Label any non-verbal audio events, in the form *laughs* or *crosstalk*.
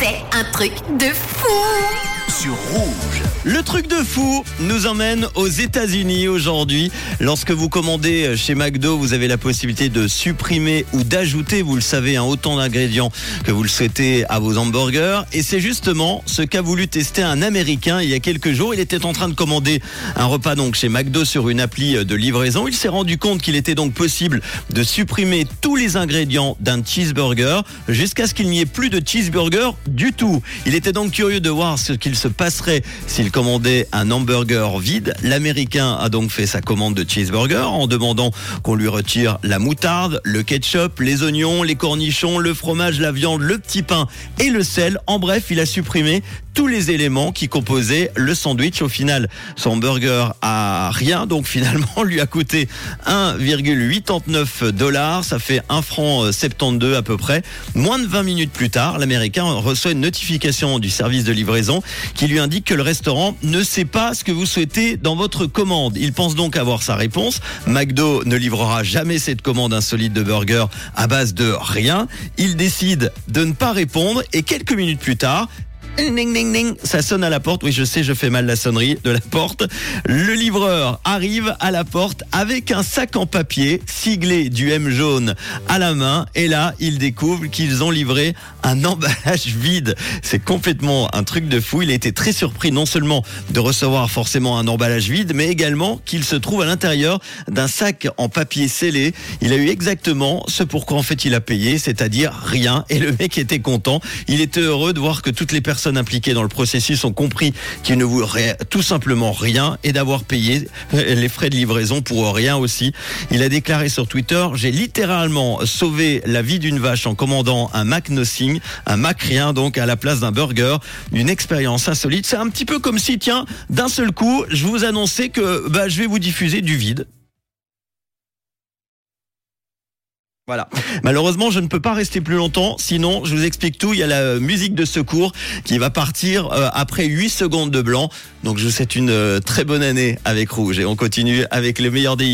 C'est un truc de fou Rouge. Le truc de fou nous emmène aux États-Unis aujourd'hui. Lorsque vous commandez chez McDo, vous avez la possibilité de supprimer ou d'ajouter, vous le savez, un autant d'ingrédients que vous le souhaitez à vos hamburgers. Et c'est justement ce qu'a voulu tester un Américain il y a quelques jours. Il était en train de commander un repas donc chez McDo sur une appli de livraison. Il s'est rendu compte qu'il était donc possible de supprimer tous les ingrédients d'un cheeseburger jusqu'à ce qu'il n'y ait plus de cheeseburger du tout. Il était donc curieux de voir ce qu'il se passerait s'il commandait un hamburger vide. L'Américain a donc fait sa commande de cheeseburger en demandant qu'on lui retire la moutarde, le ketchup, les oignons, les cornichons, le fromage, la viande, le petit pain et le sel. En bref, il a supprimé tous les éléments qui composaient le sandwich. Au final, son burger a rien, donc *laughs* finalement lui a coûté 1,89 dollars. Ça fait 1 franc 72 à peu près. Moins de 20 minutes plus tard, l'Américain reçoit une notification du service de livraison qui lui indique que le restaurant ne sait pas ce que vous souhaitez dans votre commande. Il pense donc avoir sa réponse. McDo ne livrera jamais cette commande insolite de burger à base de rien. Il décide de ne pas répondre et quelques minutes plus tard, Ning, ning, ning. Ça sonne à la porte. Oui, je sais, je fais mal la sonnerie de la porte. Le livreur arrive à la porte avec un sac en papier siglé du M jaune à la main. Et là, il découvre qu'ils ont livré un emballage vide. C'est complètement un truc de fou. Il a été très surpris non seulement de recevoir forcément un emballage vide, mais également qu'il se trouve à l'intérieur d'un sac en papier scellé. Il a eu exactement ce pourquoi en fait il a payé, c'est-à-dire rien. Et le mec était content. Il était heureux de voir que toutes les personnes impliquées dans le processus ont compris qu'il ne voulait tout simplement rien et d'avoir payé les frais de livraison pour rien aussi. Il a déclaré sur Twitter, j'ai littéralement sauvé la vie d'une vache en commandant un Mac Nothing, un Mac rien donc à la place d'un burger, une expérience insolite. C'est un petit peu comme si, tiens, d'un seul coup, je vous annonçais que bah, je vais vous diffuser du vide. Voilà. Malheureusement, je ne peux pas rester plus longtemps. Sinon, je vous explique tout. Il y a la musique de secours qui va partir euh, après 8 secondes de blanc. Donc, je vous souhaite une euh, très bonne année avec Rouge. Et on continue avec le meilleur des